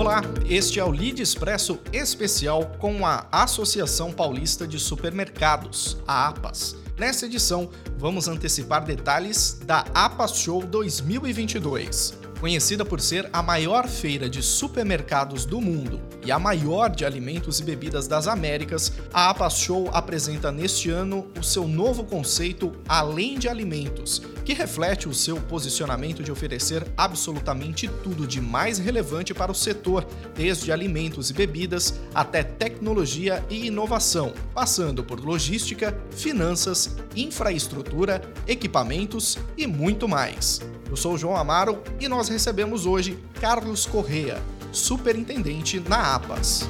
Olá, este é o Lead Expresso especial com a Associação Paulista de Supermercados, a APAS. Nessa edição, vamos antecipar detalhes da APAS Show 2022. Conhecida por ser a maior feira de supermercados do mundo e a maior de alimentos e bebidas das Américas, a APAS Show apresenta neste ano o seu novo conceito Além de Alimentos, que reflete o seu posicionamento de oferecer absolutamente tudo de mais relevante para o setor, desde alimentos e bebidas até tecnologia e inovação, passando por logística, finanças, infraestrutura, equipamentos e muito mais. Eu sou o João Amaro e nós recebemos hoje Carlos Correa, superintendente na APAS.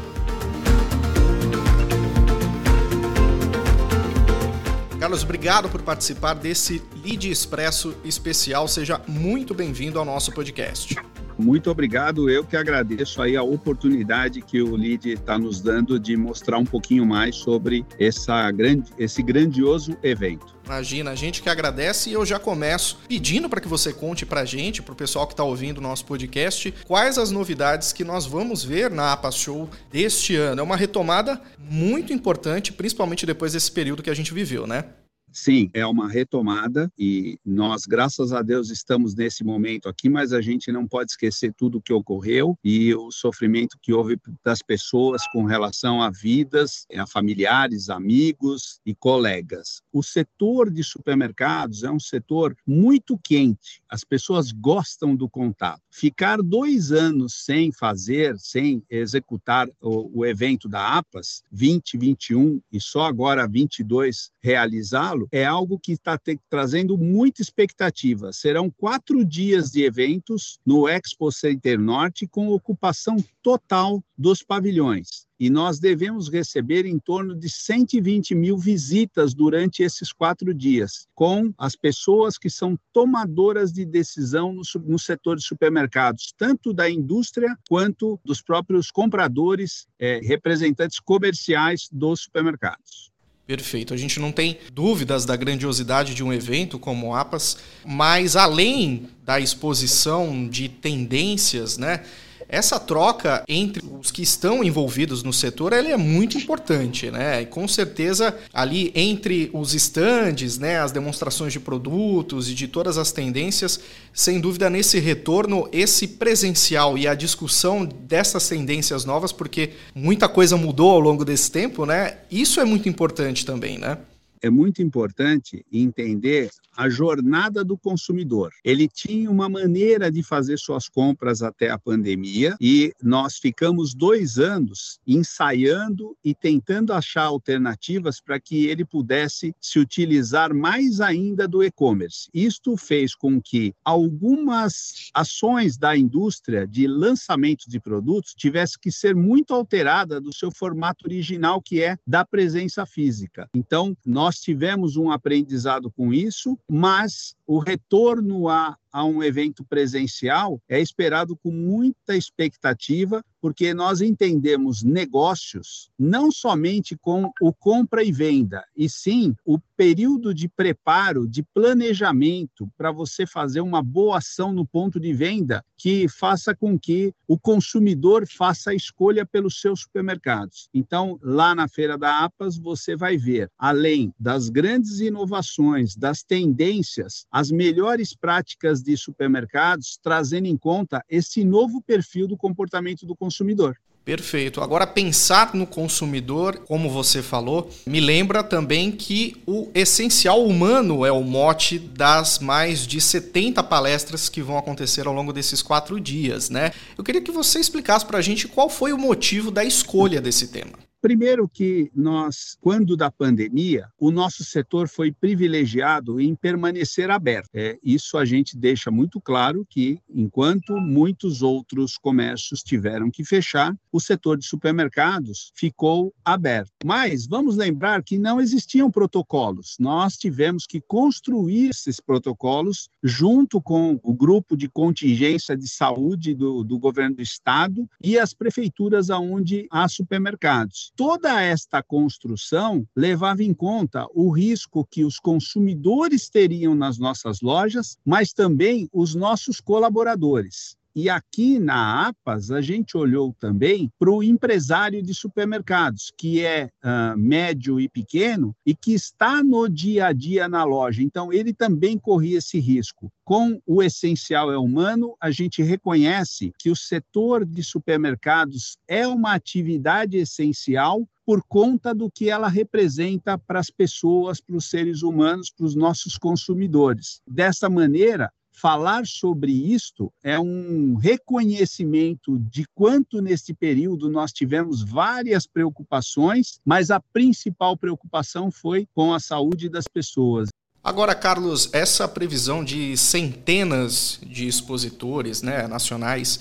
Carlos, obrigado por participar desse Lead Expresso especial. Seja muito bem-vindo ao nosso podcast. Muito obrigado, eu que agradeço aí a oportunidade que o LID está nos dando de mostrar um pouquinho mais sobre essa grande, esse grandioso evento. Imagina, a gente que agradece e eu já começo pedindo para que você conte para a gente, para o pessoal que está ouvindo o nosso podcast, quais as novidades que nós vamos ver na APA Show deste ano. É uma retomada muito importante, principalmente depois desse período que a gente viveu, né? Sim, é uma retomada e nós, graças a Deus, estamos nesse momento aqui, mas a gente não pode esquecer tudo o que ocorreu e o sofrimento que houve das pessoas com relação a vidas, a familiares, amigos e colegas. O setor de supermercados é um setor muito quente, as pessoas gostam do contato. Ficar dois anos sem fazer, sem executar o, o evento da APAS, 2021 e só agora 22 realizá-lo, Paulo, é algo que está trazendo muita expectativa. Serão quatro dias de eventos no Expo Center Norte, com ocupação total dos pavilhões e nós devemos receber em torno de 120 mil visitas durante esses quatro dias, com as pessoas que são tomadoras de decisão no, no, setor de supermercados, tanto da indústria quanto dos próprios compradores, é, representantes comerciais dos supermercados. Perfeito. A gente não tem dúvidas da grandiosidade de um evento como o APAS, mas além da exposição de tendências, né? Essa troca entre os que estão envolvidos no setor ela é muito importante, né? E com certeza ali entre os estandes, né, as demonstrações de produtos e de todas as tendências, sem dúvida nesse retorno, esse presencial e a discussão dessas tendências novas, porque muita coisa mudou ao longo desse tempo, né? Isso é muito importante também, né? É muito importante entender a jornada do consumidor. Ele tinha uma maneira de fazer suas compras até a pandemia e nós ficamos dois anos ensaiando e tentando achar alternativas para que ele pudesse se utilizar mais ainda do e-commerce. Isto fez com que algumas ações da indústria de lançamento de produtos tivesse que ser muito alterada do seu formato original, que é da presença física. Então, nós nós tivemos um aprendizado com isso, mas o retorno a, a um evento presencial é esperado com muita expectativa, porque nós entendemos negócios não somente com o compra e venda, e sim o período de preparo, de planejamento para você fazer uma boa ação no ponto de venda que faça com que o consumidor faça a escolha pelos seus supermercados. Então, lá na Feira da APAS, você vai ver, além das grandes inovações, das tendências, as melhores práticas de supermercados, trazendo em conta esse novo perfil do comportamento do consumidor. Perfeito. Agora, pensar no consumidor, como você falou, me lembra também que o essencial humano é o mote das mais de 70 palestras que vão acontecer ao longo desses quatro dias, né? Eu queria que você explicasse para a gente qual foi o motivo da escolha desse tema. Primeiro que nós, quando da pandemia, o nosso setor foi privilegiado em permanecer aberto. É, isso a gente deixa muito claro que, enquanto muitos outros comércios tiveram que fechar, o setor de supermercados ficou aberto. Mas vamos lembrar que não existiam protocolos. Nós tivemos que construir esses protocolos junto com o grupo de contingência de saúde do, do governo do estado e as prefeituras aonde há supermercados toda esta construção levava em conta o risco que os consumidores teriam nas nossas lojas, mas também os nossos colaboradores. E aqui na APAS, a gente olhou também para o empresário de supermercados, que é uh, médio e pequeno e que está no dia a dia na loja. Então, ele também corria esse risco. Com o essencial é humano, a gente reconhece que o setor de supermercados é uma atividade essencial por conta do que ela representa para as pessoas, para os seres humanos, para os nossos consumidores. Dessa maneira, falar sobre isto é um reconhecimento de quanto nesse período nós tivemos várias preocupações, mas a principal preocupação foi com a saúde das pessoas. Agora, Carlos, essa previsão de centenas de expositores né, nacionais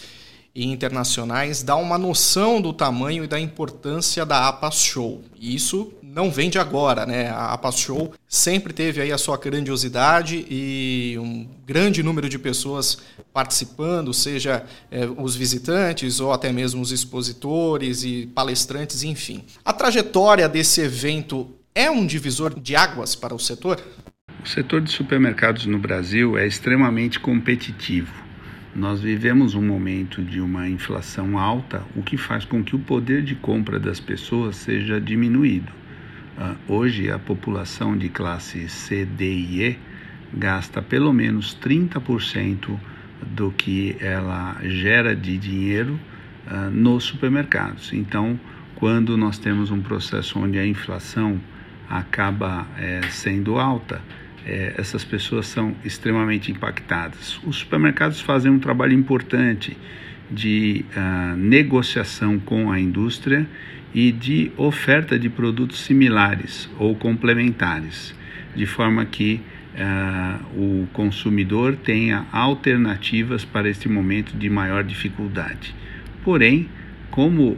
e internacionais dá uma noção do tamanho e da importância da APAS Show. Isso não vem de agora, né? A APAS Show sempre teve aí a sua grandiosidade e um grande número de pessoas participando, seja é, os visitantes ou até mesmo os expositores e palestrantes, enfim. A trajetória desse evento é um divisor de águas para o setor? O setor de supermercados no Brasil é extremamente competitivo nós vivemos um momento de uma inflação alta, o que faz com que o poder de compra das pessoas seja diminuído. Uh, hoje, a população de classe C, D e E gasta pelo menos 30% do que ela gera de dinheiro uh, nos supermercados. Então, quando nós temos um processo onde a inflação acaba é, sendo alta, é, essas pessoas são extremamente impactadas. Os supermercados fazem um trabalho importante de uh, negociação com a indústria e de oferta de produtos similares ou complementares, de forma que uh, o consumidor tenha alternativas para este momento de maior dificuldade. Porém, como uh,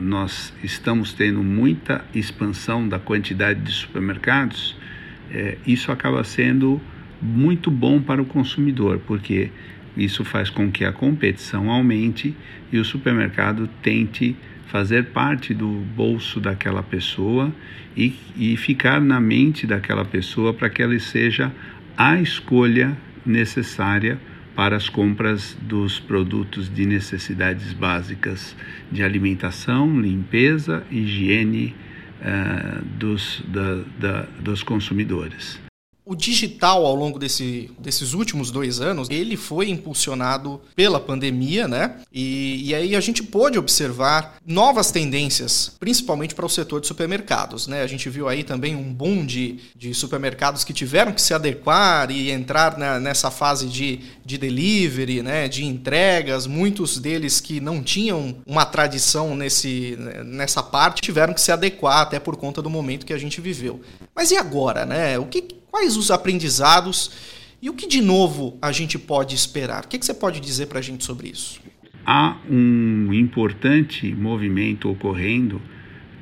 nós estamos tendo muita expansão da quantidade de supermercados, é, isso acaba sendo muito bom para o consumidor, porque isso faz com que a competição aumente e o supermercado tente fazer parte do bolso daquela pessoa e, e ficar na mente daquela pessoa para que ela seja a escolha necessária para as compras dos produtos de necessidades básicas de alimentação, limpeza, higiene uh, dos, da, da, dos consumidores. O digital, ao longo desse, desses últimos dois anos, ele foi impulsionado pela pandemia, né? E, e aí a gente pôde observar novas tendências, principalmente para o setor de supermercados, né? A gente viu aí também um boom de, de supermercados que tiveram que se adequar e entrar na, nessa fase de, de delivery, né? De entregas. Muitos deles que não tinham uma tradição nesse, nessa parte tiveram que se adequar, até por conta do momento que a gente viveu. Mas e agora, né? O que Quais os aprendizados e o que de novo a gente pode esperar? O que, que você pode dizer para a gente sobre isso? Há um importante movimento ocorrendo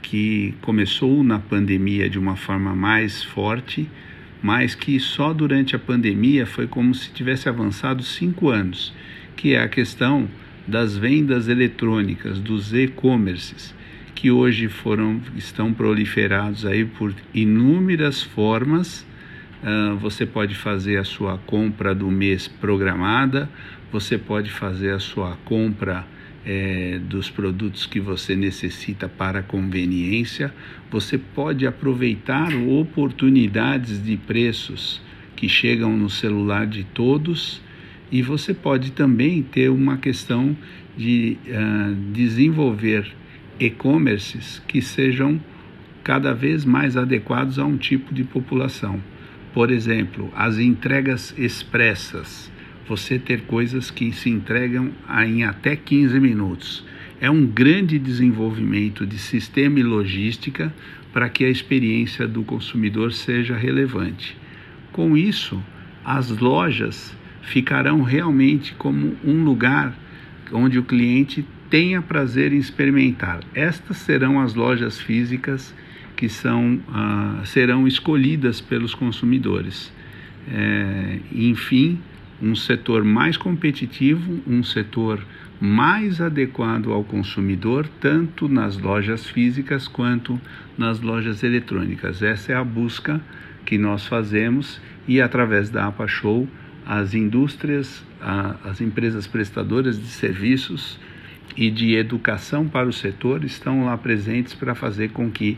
que começou na pandemia de uma forma mais forte, mas que só durante a pandemia foi como se tivesse avançado cinco anos, que é a questão das vendas eletrônicas, dos e-commerces, que hoje foram estão proliferados aí por inúmeras formas Uh, você pode fazer a sua compra do mês programada, você pode fazer a sua compra é, dos produtos que você necessita para conveniência, você pode aproveitar oportunidades de preços que chegam no celular de todos e você pode também ter uma questão de uh, desenvolver e-commerces que sejam cada vez mais adequados a um tipo de população. Por exemplo, as entregas expressas. Você ter coisas que se entregam em até 15 minutos. É um grande desenvolvimento de sistema e logística para que a experiência do consumidor seja relevante. Com isso, as lojas ficarão realmente como um lugar onde o cliente tenha prazer em experimentar. Estas serão as lojas físicas que são, uh, serão escolhidas pelos consumidores. É, enfim, um setor mais competitivo, um setor mais adequado ao consumidor, tanto nas lojas físicas quanto nas lojas eletrônicas. Essa é a busca que nós fazemos e através da APA Show as indústrias, a, as empresas prestadoras de serviços e de educação para o setor estão lá presentes para fazer com que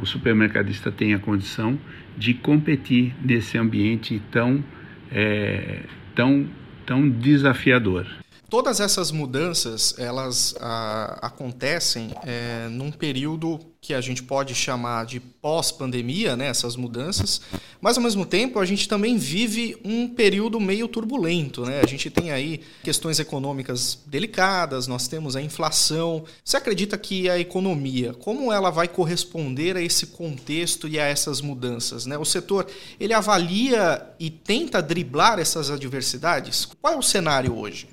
o supermercadista tenha condição de competir nesse ambiente tão, é, tão, tão desafiador. Todas essas mudanças elas ah, acontecem é, num período que a gente pode chamar de pós-pandemia, né, essas mudanças, mas ao mesmo tempo a gente também vive um período meio turbulento. Né? A gente tem aí questões econômicas delicadas, nós temos a inflação. Você acredita que a economia, como ela vai corresponder a esse contexto e a essas mudanças? Né? O setor ele avalia e tenta driblar essas adversidades? Qual é o cenário hoje?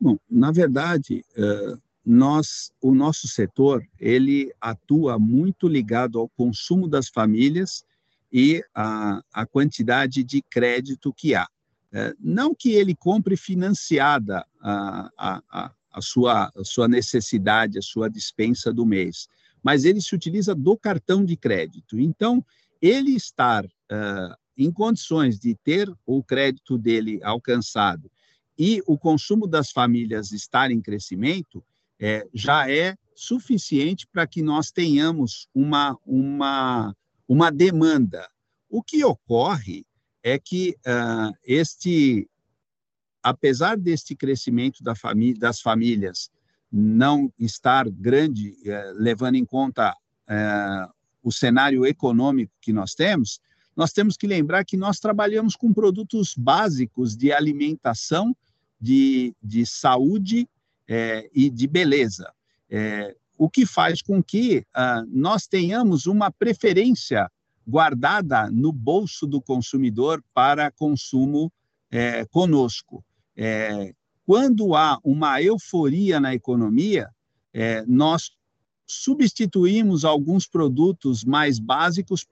Bom, na verdade, eh, nós, o nosso setor, ele atua muito ligado ao consumo das famílias e a, a quantidade de crédito que há. Eh, não que ele compre financiada a, a, a, sua, a sua necessidade, a sua dispensa do mês, mas ele se utiliza do cartão de crédito. Então, ele estar uh, em condições de ter o crédito dele alcançado e o consumo das famílias estar em crescimento, é, já é suficiente para que nós tenhamos uma, uma, uma demanda. O que ocorre é que uh, este, apesar deste crescimento da família, das famílias não estar grande, uh, levando em conta uh, o cenário econômico que nós temos, nós temos que lembrar que nós trabalhamos com produtos básicos de alimentação de, de saúde é, e de beleza, é, o que faz com que ah, nós tenhamos uma preferência guardada no bolso do consumidor para consumo é, conosco. É, quando há uma euforia na economia, é, nós substituímos alguns produtos mais básicos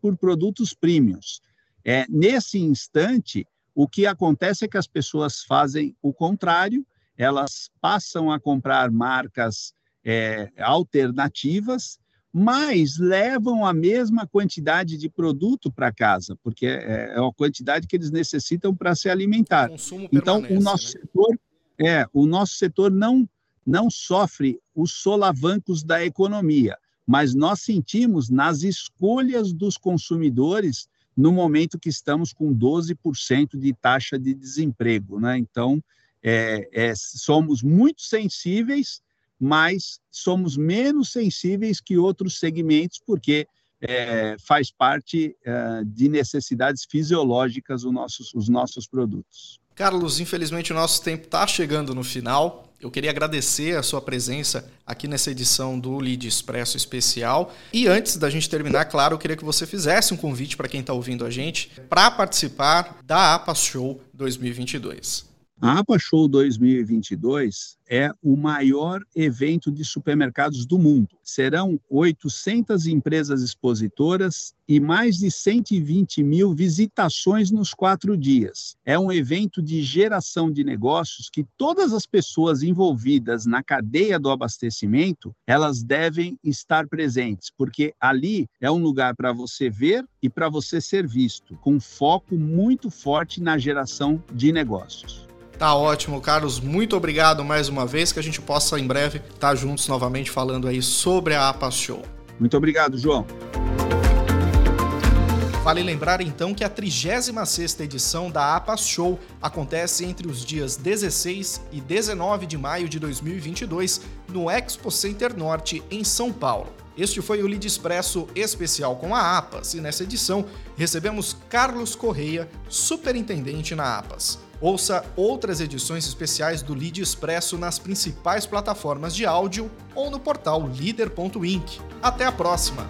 por produtos premiums. É, nesse instante, o que acontece é que as pessoas fazem o contrário, elas passam a comprar marcas é, alternativas, mas levam a mesma quantidade de produto para casa, porque é, é a quantidade que eles necessitam para se alimentar. O então, o nosso né? setor é o nosso setor não não sofre os solavancos da economia, mas nós sentimos nas escolhas dos consumidores no momento que estamos com 12% de taxa de desemprego. Né? Então, é, é, somos muito sensíveis, mas somos menos sensíveis que outros segmentos, porque é, faz parte é, de necessidades fisiológicas os nossos, os nossos produtos. Carlos, infelizmente o nosso tempo está chegando no final. Eu queria agradecer a sua presença aqui nessa edição do Lead Expresso Especial. E antes da gente terminar, claro, eu queria que você fizesse um convite para quem está ouvindo a gente para participar da APAS Show 2022. A APA Show 2022 é o maior evento de supermercados do mundo. Serão 800 empresas expositoras e mais de 120 mil visitações nos quatro dias. É um evento de geração de negócios que todas as pessoas envolvidas na cadeia do abastecimento elas devem estar presentes, porque ali é um lugar para você ver e para você ser visto, com foco muito forte na geração de negócios. Tá ótimo, Carlos. Muito obrigado mais uma vez. Que a gente possa em breve estar juntos novamente falando aí sobre a APAS Show. Muito obrigado, João. Vale lembrar então que a 36ª edição da APAS Show acontece entre os dias 16 e 19 de maio de 2022 no Expo Center Norte, em São Paulo. Este foi o Lead Expresso especial com a APAS e nessa edição recebemos Carlos Correia, superintendente na APAS. Ouça outras edições especiais do Lead Expresso nas principais plataformas de áudio ou no portal líder.inc. Até a próxima!